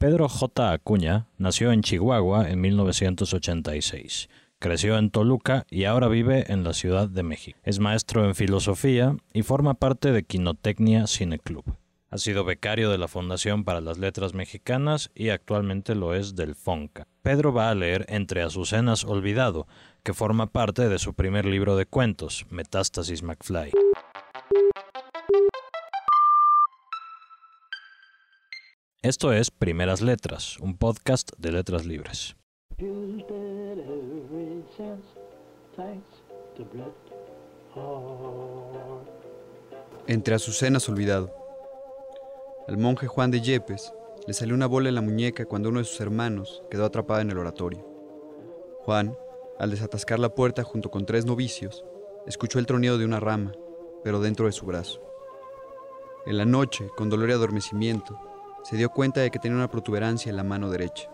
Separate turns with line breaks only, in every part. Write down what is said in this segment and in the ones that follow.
Pedro J. Acuña nació en Chihuahua en 1986. Creció en Toluca y ahora vive en la Ciudad de México. Es maestro en filosofía y forma parte de Quinotecnia Cineclub. Ha sido becario de la Fundación para las Letras Mexicanas y actualmente lo es del FONCA. Pedro va a leer Entre Azucenas Olvidado, que forma parte de su primer libro de cuentos, Metástasis McFly. Esto es Primeras Letras, un podcast de letras libres.
Entre Azucenas olvidado. Al monje Juan de Yepes le salió una bola en la muñeca cuando uno de sus hermanos quedó atrapado en el oratorio. Juan, al desatascar la puerta junto con tres novicios, escuchó el tronido de una rama, pero dentro de su brazo. En la noche, con dolor y adormecimiento, se dio cuenta de que tenía una protuberancia en la mano derecha.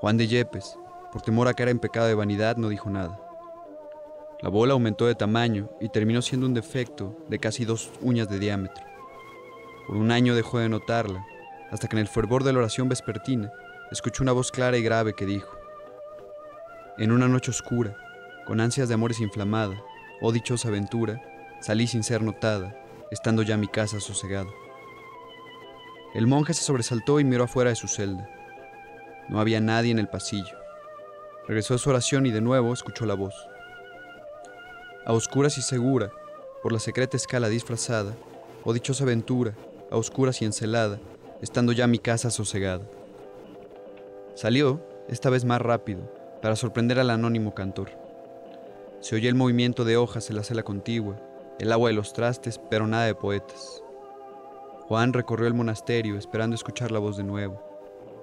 Juan de Yepes, por temor a caer en pecado de vanidad, no dijo nada. La bola aumentó de tamaño y terminó siendo un defecto de casi dos uñas de diámetro. Por un año dejó de notarla, hasta que en el fervor de la oración vespertina escuchó una voz clara y grave que dijo, En una noche oscura, con ansias de amores inflamada, oh dichosa aventura, salí sin ser notada, estando ya mi casa sosegada. El monje se sobresaltó y miró afuera de su celda. No había nadie en el pasillo. Regresó a su oración y de nuevo escuchó la voz. A oscuras y segura, por la secreta escala disfrazada, oh dichosa aventura, a oscuras y encelada, estando ya mi casa sosegada. Salió, esta vez más rápido, para sorprender al anónimo cantor. Se oye el movimiento de hojas en la cela contigua, el agua de los trastes, pero nada de poetas. Juan recorrió el monasterio esperando escuchar la voz de nuevo.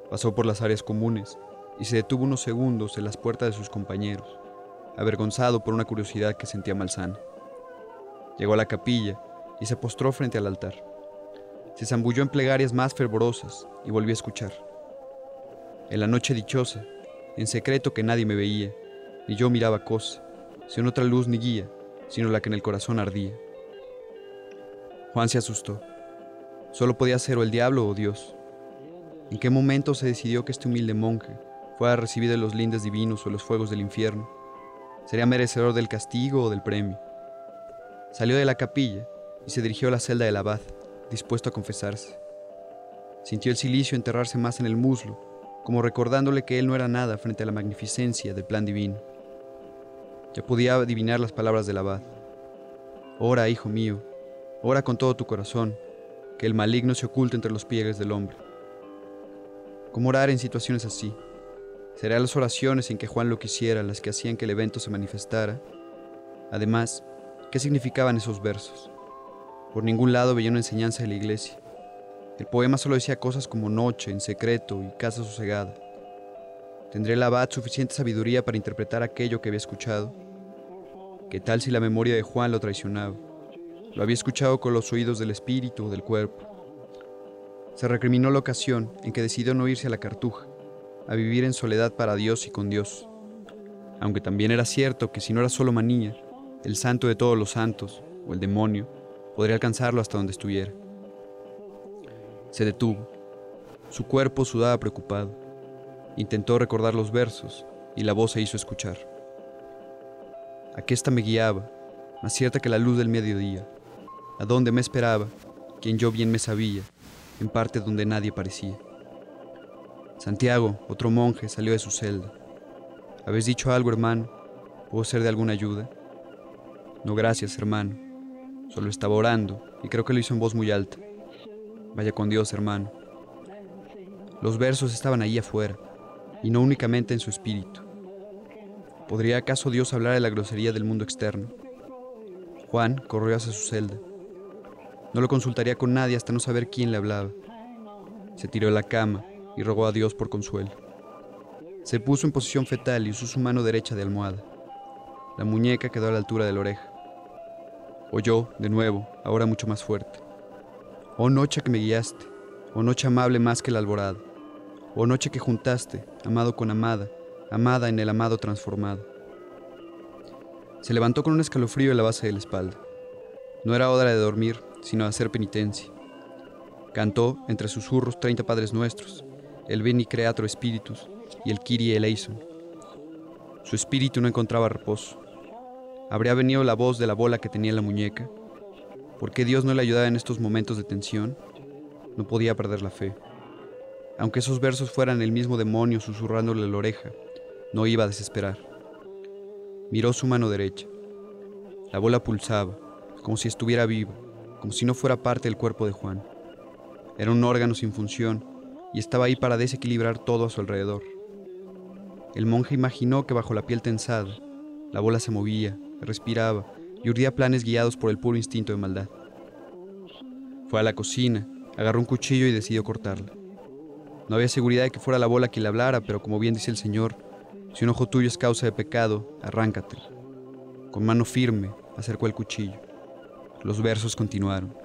Pasó por las áreas comunes y se detuvo unos segundos en las puertas de sus compañeros, avergonzado por una curiosidad que sentía malsana. Llegó a la capilla y se postró frente al altar. Se zambulló en plegarias más fervorosas y volvió a escuchar. En la noche dichosa, en secreto que nadie me veía, ni yo miraba cosa, sin otra luz ni guía, sino la que en el corazón ardía. Juan se asustó. Solo podía ser o el diablo o Dios. ¿En qué momento se decidió que este humilde monje fuera recibido en los lindes divinos o los fuegos del infierno? ¿Sería merecedor del castigo o del premio? Salió de la capilla y se dirigió a la celda del abad, dispuesto a confesarse. Sintió el silicio enterrarse más en el muslo, como recordándole que él no era nada frente a la magnificencia del plan divino. Ya podía adivinar las palabras del abad. Ora, hijo mío, ora con todo tu corazón, que el maligno se oculte entre los pliegues del hombre. ¿Cómo orar en situaciones así? ¿Serían las oraciones en que Juan lo quisiera las que hacían que el evento se manifestara? Además, ¿qué significaban esos versos? Por ningún lado veía una enseñanza de la iglesia. El poema solo decía cosas como noche, en secreto y casa sosegada. ¿Tendría el abad suficiente sabiduría para interpretar aquello que había escuchado? ¿Qué tal si la memoria de Juan lo traicionaba? Lo había escuchado con los oídos del espíritu o del cuerpo. Se recriminó la ocasión en que decidió no irse a la cartuja, a vivir en soledad para Dios y con Dios. Aunque también era cierto que si no era solo manía, el santo de todos los santos, o el demonio, podría alcanzarlo hasta donde estuviera. Se detuvo. Su cuerpo sudaba preocupado. Intentó recordar los versos y la voz se hizo escuchar. Aquesta me guiaba, más cierta que la luz del mediodía, a donde me esperaba, quien yo bien me sabía, en parte donde nadie parecía. Santiago, otro monje, salió de su celda. ¿Habéis dicho algo, hermano? ¿Puedo ser de alguna ayuda? No, gracias, hermano. Solo estaba orando y creo que lo hizo en voz muy alta. Vaya con Dios, hermano. Los versos estaban ahí afuera, y no únicamente en su espíritu. ¿Podría acaso Dios hablar de la grosería del mundo externo? Juan corrió hacia su celda. No lo consultaría con nadie hasta no saber quién le hablaba. Se tiró a la cama y rogó a Dios por consuelo. Se puso en posición fetal y usó su mano derecha de almohada. La muñeca quedó a la altura de la oreja. Oyó, de nuevo, ahora mucho más fuerte. Oh noche que me guiaste, oh noche amable más que la alborada, oh noche que juntaste, amado con amada, amada en el amado transformado. Se levantó con un escalofrío en la base de la espalda. No era hora de dormir, sino hacer penitencia. Cantó entre susurros treinta Padres Nuestros el Beni Creator Spiritus y el Kyrie eleison. Su espíritu no encontraba reposo. ¿Habría venido la voz de la bola que tenía en la muñeca? ¿Por qué Dios no le ayudaba en estos momentos de tensión? No podía perder la fe. Aunque esos versos fueran el mismo demonio susurrándole la oreja, no iba a desesperar. Miró su mano derecha. La bola pulsaba, como si estuviera viva, como si no fuera parte del cuerpo de Juan. Era un órgano sin función y estaba ahí para desequilibrar todo a su alrededor. El monje imaginó que bajo la piel tensada, la bola se movía, respiraba y urdía planes guiados por el puro instinto de maldad. Fue a la cocina, agarró un cuchillo y decidió cortarla. No había seguridad de que fuera la bola quien le hablara, pero como bien dice el Señor, si un ojo tuyo es causa de pecado, arráncatelo. Con mano firme acercó el cuchillo. Los versos continuaron.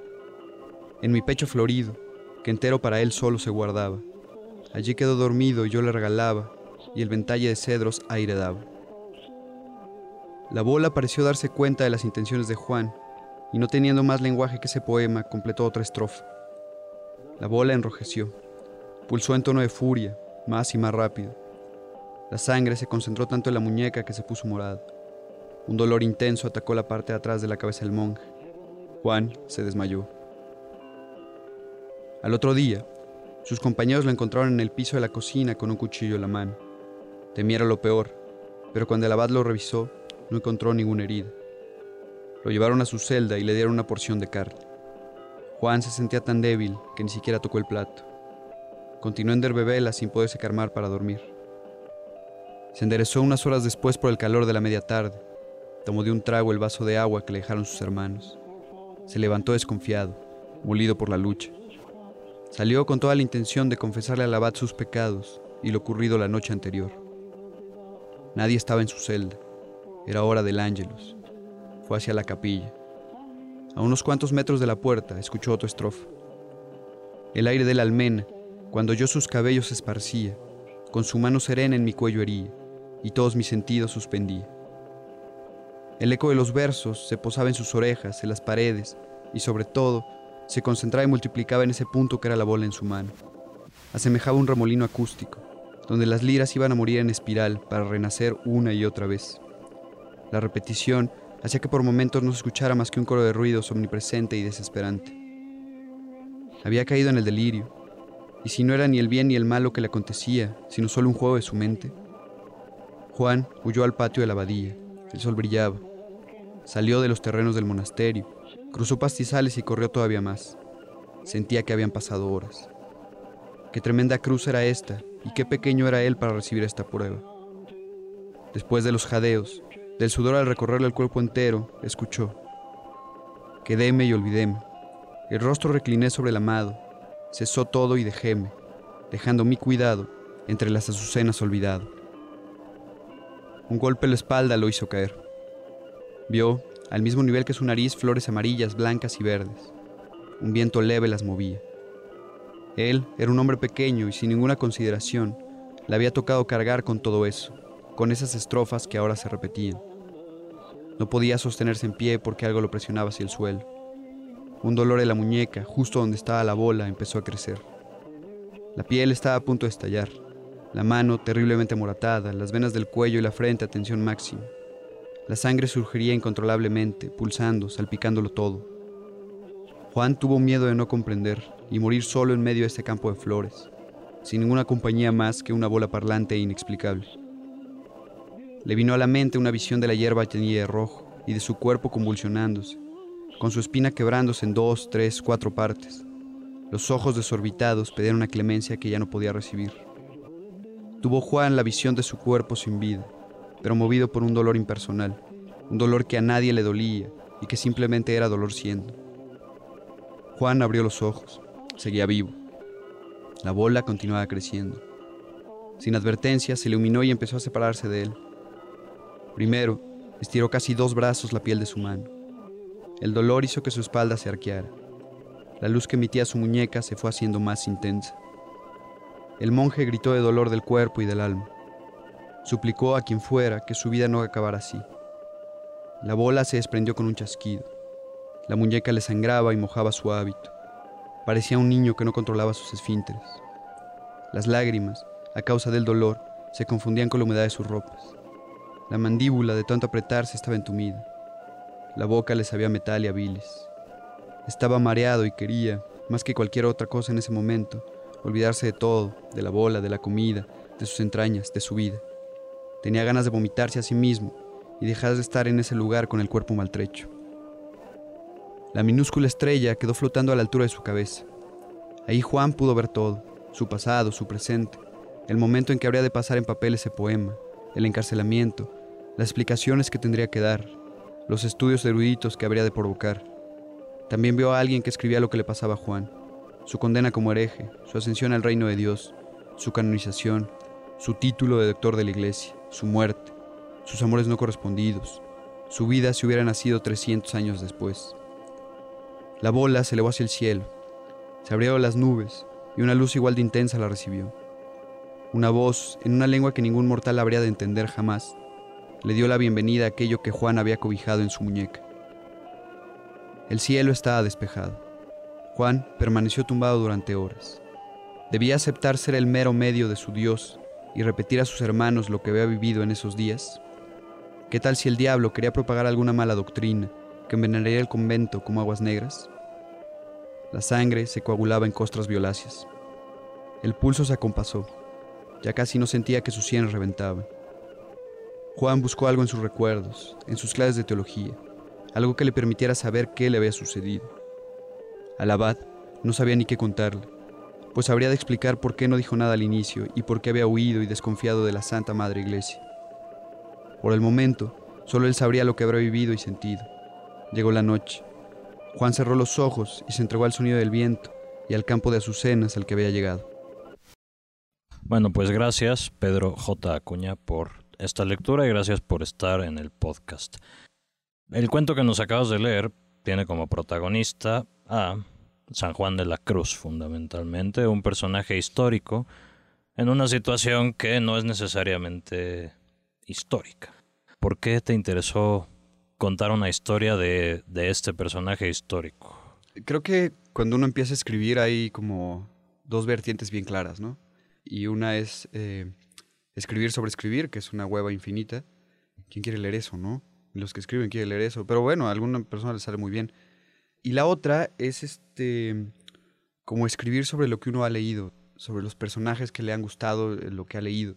En mi pecho florido, que entero para él solo se guardaba, allí quedó dormido y yo le regalaba, y el ventalle de cedros aire daba. La bola pareció darse cuenta de las intenciones de Juan, y no teniendo más lenguaje que ese poema, completó otra estrofa. La bola enrojeció, pulsó en tono de furia, más y más rápido. La sangre se concentró tanto en la muñeca que se puso morada. Un dolor intenso atacó la parte de atrás de la cabeza del monje. Juan se desmayó. Al otro día, sus compañeros lo encontraron en el piso de la cocina con un cuchillo en la mano. Temiera lo peor, pero cuando el abad lo revisó, no encontró ninguna herida. Lo llevaron a su celda y le dieron una porción de carne. Juan se sentía tan débil que ni siquiera tocó el plato. Continuó en derbevela sin poderse calmar para dormir. Se enderezó unas horas después por el calor de la media tarde. Tomó de un trago el vaso de agua que le dejaron sus hermanos. Se levantó desconfiado, molido por la lucha. Salió con toda la intención de confesarle al abad sus pecados y lo ocurrido la noche anterior. Nadie estaba en su celda. Era hora del ángelus. Fue hacia la capilla. A unos cuantos metros de la puerta escuchó otra estrofa. El aire de la almena, cuando yo sus cabellos esparcía, con su mano serena en mi cuello hería y todos mis sentidos suspendía. El eco de los versos se posaba en sus orejas, en las paredes, y sobre todo se concentraba y multiplicaba en ese punto que era la bola en su mano. Asemejaba un remolino acústico, donde las liras iban a morir en espiral para renacer una y otra vez. La repetición hacía que por momentos no se escuchara más que un coro de ruidos omnipresente y desesperante. Había caído en el delirio, y si no era ni el bien ni el mal lo que le acontecía, sino solo un juego de su mente. Juan huyó al patio de la abadía. El sol brillaba. Salió de los terrenos del monasterio, cruzó pastizales y corrió todavía más. Sentía que habían pasado horas. Qué tremenda cruz era esta y qué pequeño era él para recibir esta prueba. Después de los jadeos, del sudor al recorrerle el cuerpo entero, escuchó. Quedéme y olvidéme. El rostro recliné sobre el amado. Cesó todo y dejéme, dejando mi cuidado entre las azucenas olvidado. Un golpe en la espalda lo hizo caer. Vio, al mismo nivel que su nariz, flores amarillas, blancas y verdes. Un viento leve las movía. Él era un hombre pequeño y sin ninguna consideración le había tocado cargar con todo eso, con esas estrofas que ahora se repetían. No podía sostenerse en pie porque algo lo presionaba hacia el suelo. Un dolor en la muñeca, justo donde estaba la bola, empezó a crecer. La piel estaba a punto de estallar. La mano terriblemente moratada, las venas del cuello y la frente a tensión máxima. La sangre surgiría incontrolablemente, pulsando, salpicándolo todo. Juan tuvo miedo de no comprender y morir solo en medio de este campo de flores, sin ninguna compañía más que una bola parlante e inexplicable. Le vino a la mente una visión de la hierba teñida de rojo y de su cuerpo convulsionándose, con su espina quebrándose en dos, tres, cuatro partes. Los ojos desorbitados pedían una clemencia que ya no podía recibir. Tuvo Juan la visión de su cuerpo sin vida, pero movido por un dolor impersonal, un dolor que a nadie le dolía y que simplemente era dolor siendo. Juan abrió los ojos, seguía vivo. La bola continuaba creciendo. Sin advertencia, se iluminó y empezó a separarse de él. Primero, estiró casi dos brazos la piel de su mano. El dolor hizo que su espalda se arqueara. La luz que emitía su muñeca se fue haciendo más intensa. El monje gritó de dolor del cuerpo y del alma. Suplicó a quien fuera que su vida no acabara así. La bola se desprendió con un chasquido. La muñeca le sangraba y mojaba su hábito. Parecía un niño que no controlaba sus esfínteres. Las lágrimas, a causa del dolor, se confundían con la humedad de sus ropas. La mandíbula, de tanto apretarse, estaba entumida. La boca le sabía metal y a. Estaba mareado y quería, más que cualquier otra cosa en ese momento, olvidarse de todo, de la bola, de la comida, de sus entrañas, de su vida. Tenía ganas de vomitarse a sí mismo y dejar de estar en ese lugar con el cuerpo maltrecho. La minúscula estrella quedó flotando a la altura de su cabeza. Ahí Juan pudo ver todo, su pasado, su presente, el momento en que habría de pasar en papel ese poema, el encarcelamiento, las explicaciones que tendría que dar, los estudios eruditos que habría de provocar. También vio a alguien que escribía lo que le pasaba a Juan, su condena como hereje, su ascensión al reino de Dios, su canonización, su título de doctor de la iglesia, su muerte, sus amores no correspondidos, su vida si hubiera nacido 300 años después. La bola se elevó hacia el cielo, se abrieron las nubes y una luz igual de intensa la recibió. Una voz, en una lengua que ningún mortal habría de entender jamás, le dio la bienvenida a aquello que Juan había cobijado en su muñeca. El cielo estaba despejado. Juan permaneció tumbado durante horas. Debía aceptar ser el mero medio de su Dios y repetir a sus hermanos lo que había vivido en esos días. ¿Qué tal si el diablo quería propagar alguna mala doctrina que envenenaría el convento como aguas negras? La sangre se coagulaba en costras violáceas. El pulso se acompasó. Ya casi no sentía que sus sienes reventaban. Juan buscó algo en sus recuerdos, en sus clases de teología, algo que le permitiera saber qué le había sucedido. Al abad no sabía ni qué contarle, pues habría de explicar por qué no dijo nada al inicio y por qué había huido y desconfiado de la Santa Madre Iglesia. Por el momento, solo él sabría lo que habría vivido y sentido. Llegó la noche. Juan cerró los ojos y se entregó al sonido del viento y al campo de azucenas al que había llegado.
Bueno, pues gracias Pedro J. Acuña por esta lectura y gracias por estar en el podcast. El cuento que nos acabas de leer tiene como protagonista a San Juan de la Cruz, fundamentalmente, un personaje histórico en una situación que no es necesariamente histórica. ¿Por qué te interesó contar una historia de, este personaje histórico?
Creo que cuando uno empieza a escribir hay como dos vertientes bien claras, ¿no? Y una es eh, escribir sobre escribir, que es una hueva infinita. ¿Quién quiere leer eso, no? Los que escriben quieren leer eso. Pero bueno, a alguna persona le sale muy bien. Y la otra es este como escribir sobre lo que uno ha leído, sobre los personajes que le han gustado eh, lo que ha leído.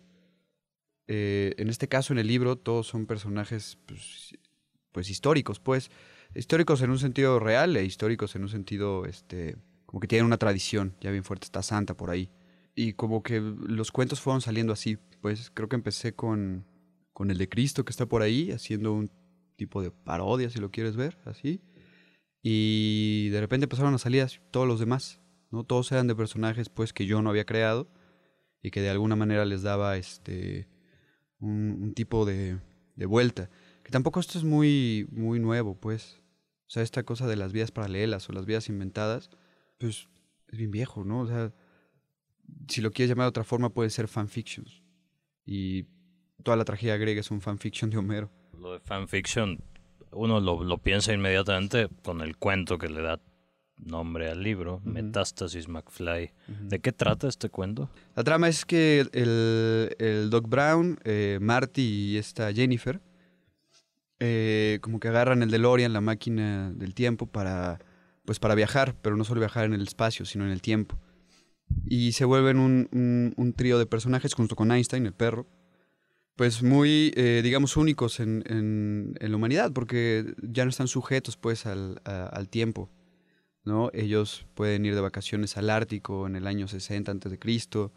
Eh, en este caso, en el libro, todos son personajes pues, pues, históricos, pues, históricos en un sentido real e históricos en un sentido, este, como que tienen una tradición, ya bien fuerte, está Santa por ahí. Y como que los cuentos fueron saliendo así, pues creo que empecé con, con el de Cristo que está por ahí, haciendo un tipo de parodia, si lo quieres ver, así. Y de repente empezaron a salir todos los demás, ¿no? Todos eran de personajes pues que yo no había creado y que de alguna manera les daba este un, tipo de, de, vuelta. Que tampoco esto es muy, muy nuevo, pues. O sea, esta cosa de las vías paralelas o las vías inventadas, pues es bien viejo, ¿no? O sea, si lo quieres llamar de otra forma, puede ser fanfictions. Y toda la tragedia griega es un fanfiction de Homero.
Lo de fanfiction uno lo, piensa inmediatamente con el cuento que le da nombre al libro, Metástasis McFly. ¿De qué trata este cuento?
La trama es que el, Doc Brown, eh, Marty y esta Jennifer, eh, como que agarran el DeLorean, la máquina del tiempo, para, pues para viajar, pero no solo viajar en el espacio, sino en el tiempo. Y se vuelven un, un trío de personajes junto con Einstein, el perro, pues muy, eh, digamos, únicos en, en, la humanidad, porque ya no están sujetos pues al, al, tiempo, ¿no? Ellos pueden ir de vacaciones al Ártico en el año 60 antes de Cristo,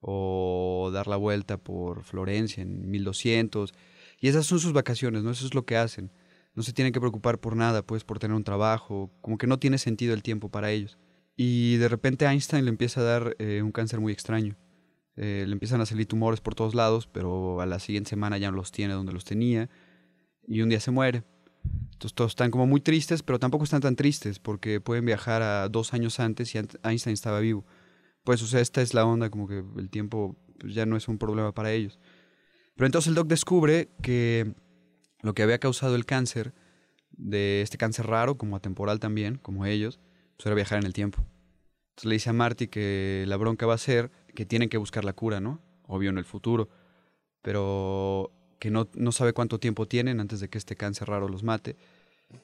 o dar la vuelta por Florencia en 1200, y esas son sus vacaciones, ¿no? Eso es lo que hacen. No se tienen que preocupar por nada, pues, por tener un trabajo, como que no tiene sentido el tiempo para ellos. Y de repente Einstein le empieza a dar eh, un cáncer muy extraño eh, le empiezan a salir tumores por todos lados, pero a la siguiente semana ya no los tiene donde los tenía y un día se muere. Entonces todos están como muy tristes, pero tampoco están tan tristes porque pueden viajar a dos años antes y Einstein estaba vivo. Pues, o sea, esta es la onda, como que el tiempo pues, ya no es un problema para ellos. Pero entonces el doc descubre que lo que había causado el cáncer, de este cáncer raro, como atemporal también, como ellos, pues era viajar en el tiempo. Entonces le dice a Marty que la bronca va a ser que tienen que buscar la cura, ¿no? Obvio en el futuro. Pero que no, no sabe cuánto tiempo tienen antes de que este cáncer raro los mate.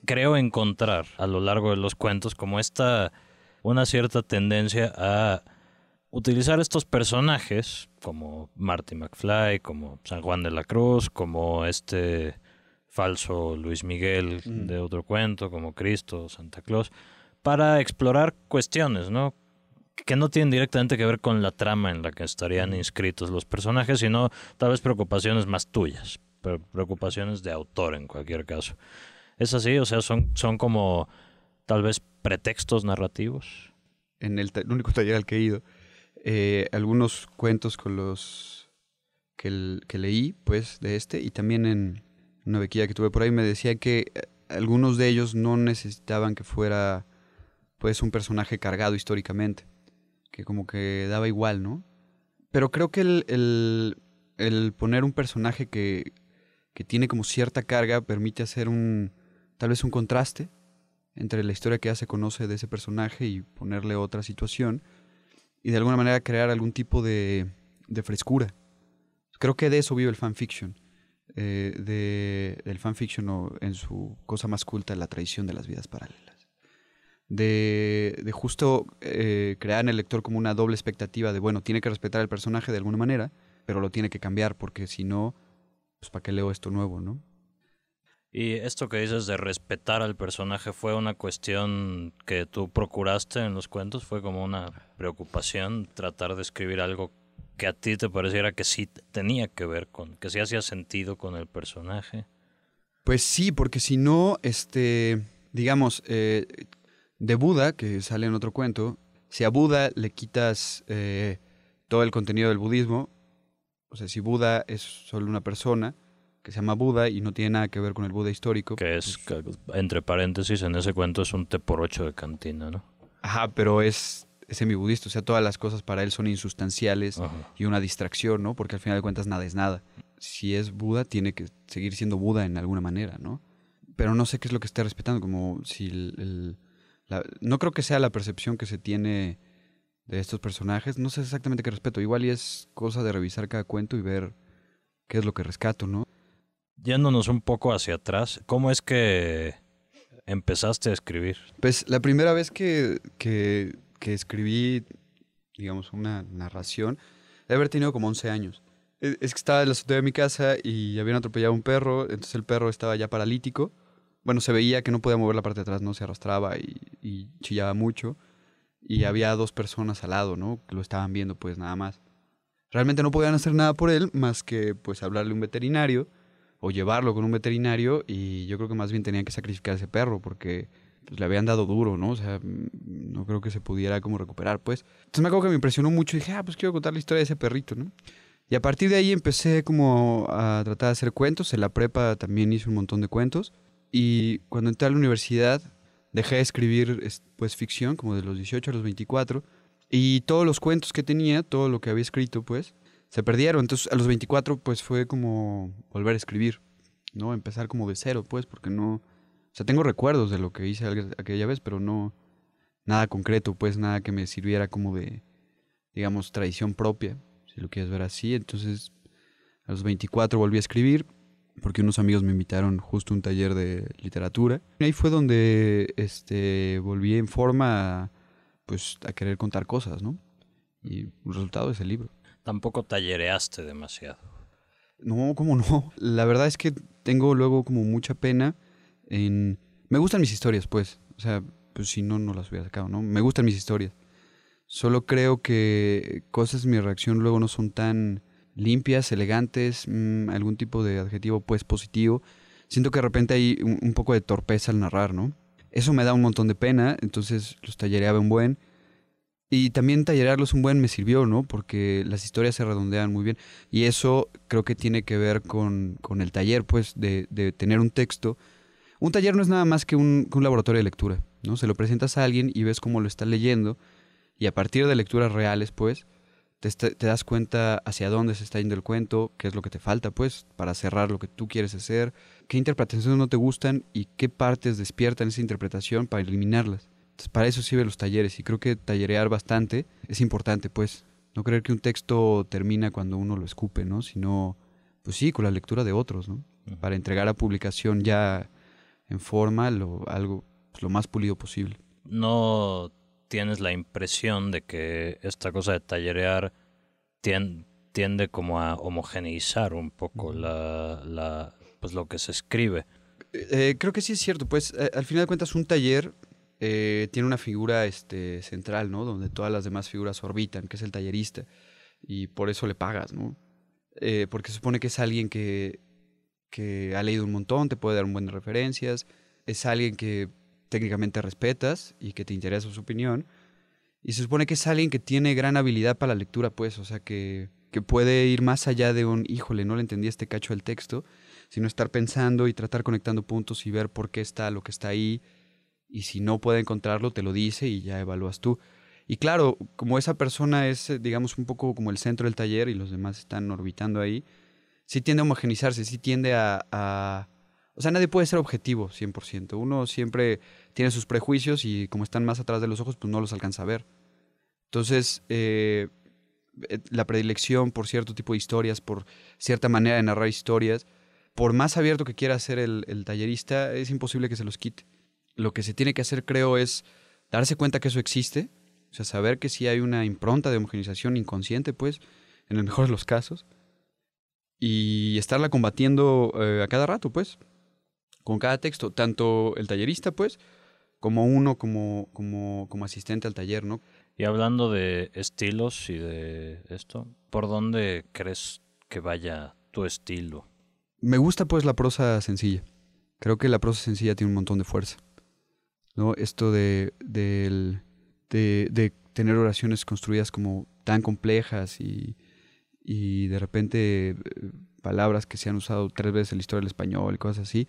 Creo encontrar a lo largo de los cuentos como esta, una cierta tendencia a utilizar estos personajes como Marty McFly, como San Juan de la Cruz, como este falso Luis Miguel de otro cuento, como Cristo, Santa Claus, para explorar cuestiones, ¿no? Que no tienen directamente que ver con la trama en la que estarían inscritos los personajes, sino tal vez preocupaciones más tuyas, preocupaciones de autor en cualquier caso. ¿Es así? O sea, son, son como tal vez pretextos narrativos.
En el, único taller al que he ido, eh, algunos cuentos con los que, que, leí, pues, de este, y también en una bequilla que tuve por ahí, me decía que eh, algunos de ellos no necesitaban que fuera, pues, un personaje cargado históricamente que como que daba igual, ¿no? Pero creo que el, el, poner un personaje que, que, tiene como cierta carga permite hacer un, tal vez un contraste entre la historia que ya se conoce de ese personaje y ponerle otra situación y de alguna manera crear algún tipo de, de frescura. Creo que de eso vive el fanfiction. Eh, de, del fanfiction o en su cosa más culta, la tradición de las vidas paralelas de, de justo eh, crear en el lector como una doble expectativa de, bueno, tiene que respetar el personaje de alguna manera, pero lo tiene que cambiar porque si no, pues ¿para qué leo esto nuevo, no?
Y esto que dices de respetar al personaje fue una cuestión que tú procuraste en los cuentos, fue como una preocupación tratar de escribir algo que a ti te pareciera que sí tenía que ver con, que sí hacía sentido con el personaje.
Pues sí, porque si no, este, digamos, eh, de Buda, que sale en otro cuento, si a Buda le quitas eh, todo el contenido del budismo, o sea, si Buda es solo una persona que se llama Buda y no tiene nada que ver con el Buda histórico.
Que es, pues entre paréntesis, en ese cuento es un té por ocho de cantina, ¿no?
Ajá, pero es, es semi-budista, o sea, todas las cosas para él son insustanciales y una distracción, ¿no? Porque al final de cuentas nada es nada. Si es Buda, tiene que seguir siendo Buda en alguna manera, ¿no? Pero no sé qué es lo que esté respetando, como si el no creo que sea la percepción que se tiene de estos personajes. No sé exactamente qué respeto. Igual y es cosa de revisar cada cuento y ver qué es lo que rescato, ¿no?
Yéndonos un poco hacia atrás, ¿cómo es que empezaste a escribir?
Pues la primera vez que, que, escribí, digamos, una narración, de haber tenido como 11 años. E, es que estaba en la azotea de mi casa y habían atropellado a un perro, entonces el perro estaba ya paralítico bueno, se veía que no podía mover la parte de atrás, no se arrastraba y, chillaba mucho. Y había dos personas al lado, ¿no? Que lo estaban viendo, pues nada más. Realmente no podían hacer nada por él más que pues hablarle a un veterinario o llevarlo con un veterinario y yo creo que más bien tenían que sacrificar a ese perro porque pues, le habían dado duro, ¿no? O sea, no creo que se pudiera como recuperar, pues. Entonces me acuerdo que me impresionó mucho y dije, ah, pues quiero contar la historia de ese perrito, ¿no? Y a partir de ahí empecé como a tratar de hacer cuentos. En la prepa también hice un montón de cuentos. Y cuando entré a la universidad, dejé de escribir pues ficción, como de los 18 a los 24, y todos los cuentos que tenía, todo lo que había escrito, pues, se perdieron. Entonces, a los 24, pues, fue como volver a escribir, ¿no? Empezar como de cero, pues, porque no... O sea, tengo recuerdos de lo que hice aquella vez, pero no... Nada concreto, pues, nada que me sirviera como de, digamos, tradición propia, si lo quieres ver así. Entonces, a los 24 volví a escribir porque unos amigos me invitaron justo a un taller de literatura. Y ahí fue donde este, volví en forma pues, a querer contar cosas, ¿no? Y el resultado es el libro.
Tampoco tallereaste demasiado.
No, ¿cómo no? La verdad es que tengo luego como mucha pena en... Me gustan mis historias, pues. O sea, pues si no, no las hubiera sacado, ¿no? Me gustan mis historias. Solo creo que cosas, mi reacción luego no son tan limpias, elegantes, mm, algún tipo de adjetivo pues positivo. Siento que de repente hay un, poco de torpeza al narrar, ¿no? Eso me da un montón de pena, entonces los tallereaba un buen. Y también tallerearlos un buen me sirvió, ¿no? Porque las historias se redondean muy bien. Y eso creo que tiene que ver con, con el taller, pues, de, de, tener un texto. Un taller no es nada más que un, que un laboratorio de lectura, ¿no? Se lo presentas a alguien y ves cómo lo está leyendo. Y a partir de lecturas reales, pues, te, das cuenta hacia dónde se está yendo el cuento, qué es lo que te falta, pues, para cerrar lo que tú quieres hacer, qué interpretaciones no te gustan y qué partes despiertan esa interpretación para eliminarlas. para eso sirven los talleres y creo que tallerear bastante es importante, pues. No creer que un texto termina cuando uno lo escupe, ¿no? Sino, pues sí, con la lectura de otros, ¿no? Para entregar a publicación ya en forma lo, algo pues, lo más pulido posible.
No tienes la impresión de que esta cosa de tallerear tiende, como a homogeneizar un poco la, la, pues lo que se escribe.
Eh, creo que sí es cierto, pues eh, al final de cuentas un taller eh, tiene una figura este, central, ¿no? Donde todas las demás figuras orbitan, que es el tallerista, y por eso le pagas, ¿no? porque se supone que es alguien que, que ha leído un montón, te puede dar un buen de referencias, es alguien que técnicamente respetas y que te interesa su opinión, y se supone que es alguien que tiene gran habilidad para la lectura, pues, o sea, que, que puede ir más allá de un, híjole, no le entendí este cacho del texto, sino estar pensando y tratar conectando puntos y ver por qué está lo que está ahí, y si no puede encontrarlo, te lo dice y ya evalúas tú. Y claro, como esa persona es, digamos, un poco como el centro del taller y los demás están orbitando ahí, sí tiende a homogenizarse, sí tiende a, O sea, nadie puede ser objetivo 100%. Uno siempre tiene sus prejuicios y como están más atrás de los ojos, pues no los alcanza a ver. Entonces, eh, eh, la predilección por cierto tipo de historias, por cierta manera de narrar historias, por más abierto que quiera ser el, el tallerista, es imposible que se los quite. Lo que se tiene que hacer, creo, es darse cuenta que eso existe, o sea, saber que sí hay una impronta de homogenización inconsciente, pues, en el mejor de los casos, y estarla combatiendo eh, a cada rato, pues, con cada texto, tanto el tallerista, pues, como uno como, como, como asistente al taller, ¿no?
Y hablando de estilos y de esto, ¿por dónde crees que vaya tu estilo?
Me gusta pues la prosa sencilla. Creo que la prosa sencilla tiene un montón de fuerza. ¿no? Esto de, de, de tener oraciones construidas como tan complejas y, y de repente eh, palabras que se han usado tres veces en la historia del español y cosas así,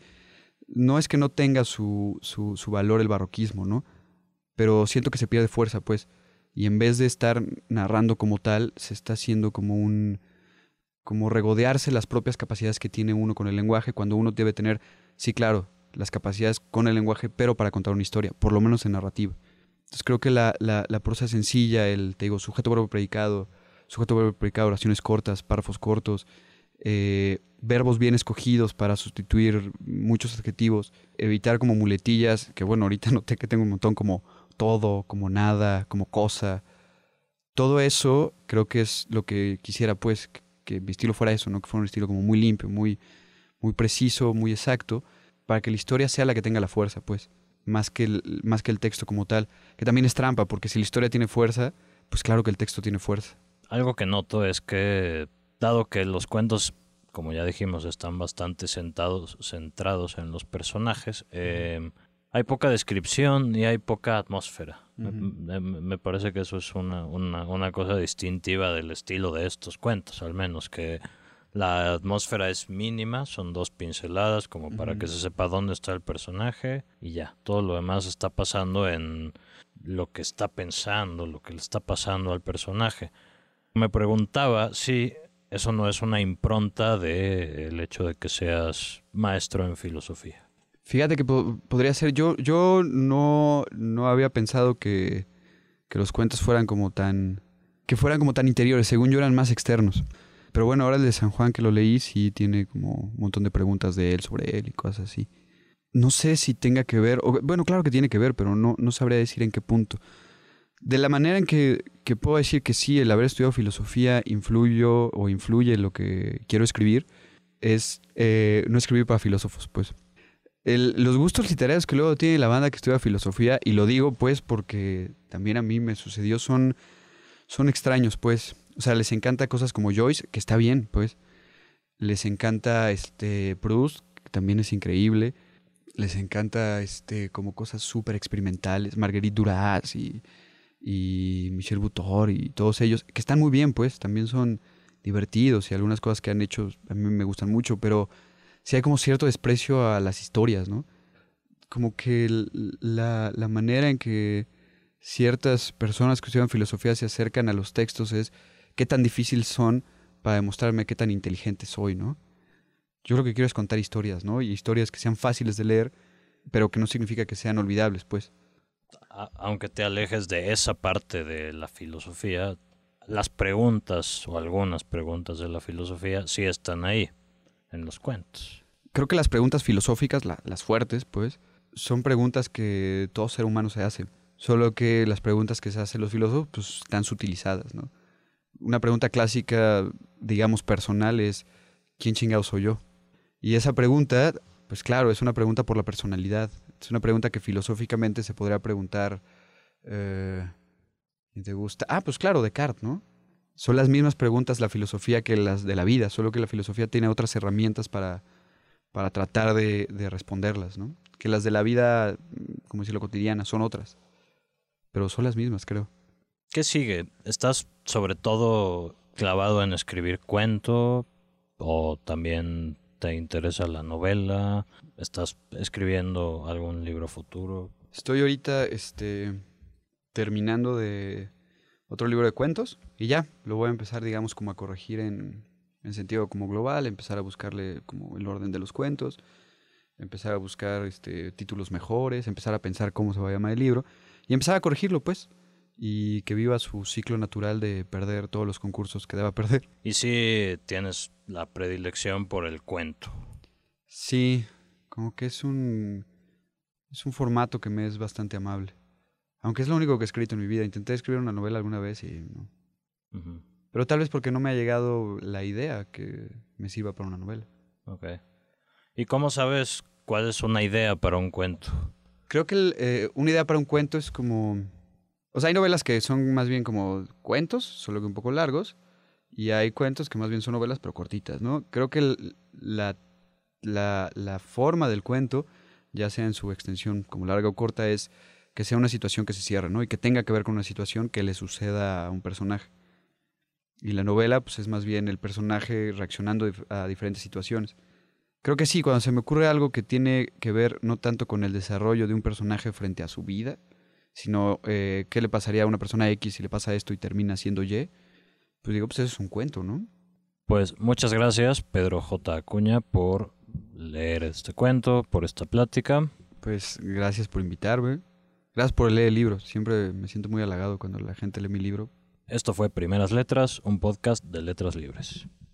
no es que no tenga su, su, su, valor el barroquismo, ¿no? Pero siento que se pierde fuerza, pues. Y en vez de estar narrando como tal, se está haciendo como un... como regodearse las propias capacidades que tiene uno con el lenguaje, cuando uno debe tener, sí, claro, las capacidades con el lenguaje, pero para contar una historia, por lo menos en narrativa. Entonces creo que la, la, la prosa sencilla, el, te digo, sujeto, verbo, predicado, sujeto, verbo, predicado, oraciones cortas, párrafos cortos, eh, verbos bien escogidos para sustituir muchos adjetivos, evitar como muletillas, que bueno, ahorita noté que tengo un montón como todo, como nada, como cosa. Todo eso creo que es lo que quisiera pues que, mi estilo fuera eso, ¿no? Que fuera un estilo como muy limpio, muy, muy preciso, muy exacto, para que la historia sea la que tenga la fuerza, pues, más que más que el texto como tal, que también es trampa, porque si la historia tiene fuerza, pues claro que el texto tiene fuerza.
Algo que noto es que, dado que los cuentos, como ya dijimos, están bastante sentados, centrados en los personajes, eh, hay poca descripción y hay poca atmósfera. me, parece que eso es una, una, una, cosa distintiva del estilo de estos cuentos, al menos que la atmósfera es mínima, son dos pinceladas como para que se sepa dónde está el personaje y ya. Todo lo demás está pasando en lo que está pensando, lo que le está pasando al personaje. Me preguntaba si eso no es una impronta del hecho de que seas maestro en filosofía.
Fíjate que podría ser, yo, yo no, no había pensado que, que los cuentos fueran como tan, que fueran como tan interiores, según yo eran más externos. Pero bueno, ahora el de San Juan que lo leí sí tiene como un montón de preguntas de él sobre él y cosas así. No sé si tenga que ver, bueno, claro que tiene que ver, pero no, no sabría decir en qué punto de la manera en que, puedo decir que sí, el haber estudiado filosofía influyó o influye lo que quiero escribir, es eh, no escribir para filósofos, pues. los gustos literarios que luego tiene la banda que estudia filosofía, y lo digo pues porque también a mí me sucedió, son, son extraños, pues. O sea, les encanta cosas como Joyce, que está bien, pues. Les encanta este Proust, que también es increíble. Les encanta este como cosas súper experimentales, Marguerite Duras y y Michel Butor y todos ellos, que están muy bien, pues, también son divertidos y algunas cosas que han hecho a mí me gustan mucho, pero sí hay como cierto desprecio a las historias, ¿no? Como que la, la manera en que ciertas personas que estudian filosofía se acercan a los textos es qué tan difícil son para demostrarme qué tan inteligente soy, ¿no? Yo lo que quiero es contar historias, ¿no? Y historias que sean fáciles de leer, pero que no significa que sean olvidables, pues
aunque te alejes de esa parte de la filosofía, las preguntas o algunas preguntas de la filosofía sí están ahí, en los cuentos.
Creo que las preguntas filosóficas, las fuertes, pues, son preguntas que todo ser humano se hace. Solo que las preguntas que se hacen los filósofos pues, están sutilizadas, ¿no? Una pregunta clásica, digamos, personal es ¿quién chingado soy yo? Y esa pregunta, pues claro, es una pregunta por la personalidad. Es una pregunta que filosóficamente se podría preguntar eh, ¿Te gusta? Ah, pues claro, Descartes, ¿no? Son las mismas preguntas la filosofía que las de la vida, solo que la filosofía tiene otras herramientas para, para tratar de, de responderlas, ¿no? Que las de la vida, como decirlo, cotidiana, son otras. Pero son las mismas, creo.
¿Qué sigue? ¿Estás sobre todo clavado en escribir cuento o también te interesa la novela? ¿Estás escribiendo algún libro futuro?
Estoy ahorita, este terminando de otro libro de cuentos y ya, lo voy a empezar, digamos, como a corregir en, en sentido como global, empezar a buscarle como el orden de los cuentos, empezar a buscar este, títulos mejores, empezar a pensar cómo se va a llamar el libro y empezar a corregirlo, pues, y que viva su ciclo natural de perder todos los concursos que deba perder.
¿Y si tienes la predilección por el cuento?
Sí, como que es un, es un formato que me es bastante amable. Aunque es lo único que he escrito en mi vida. Intenté escribir una novela alguna vez y no. Pero tal vez porque no me ha llegado la idea que me sirva para una novela.
Ok. ¿Y cómo sabes cuál es una idea para un cuento?
Creo que eh, una idea para un cuento es como... O sea, hay novelas que son más bien como cuentos, solo que un poco largos. Y hay cuentos que más bien son novelas, pero cortitas, ¿no? Creo que la, la, la forma del cuento, ya sea en su extensión como larga o corta, es que sea una situación que se cierre, ¿no? Y que tenga que ver con una situación que le suceda a un personaje. Y la novela, pues es más bien el personaje reaccionando a diferentes situaciones. Creo que sí, cuando se me ocurre algo que tiene que ver no tanto con el desarrollo de un personaje frente a su vida, sino eh, qué le pasaría a una persona X si le pasa esto y termina siendo Y, pues digo, pues eso es un cuento, ¿no?
Pues muchas gracias, Pedro J. Acuña, por leer este cuento, por esta plática.
Pues gracias por invitarme. Gracias por leer el libro. Siempre me siento muy halagado cuando la gente lee mi libro.
Esto fue Primeras Letras, un podcast de letras libres.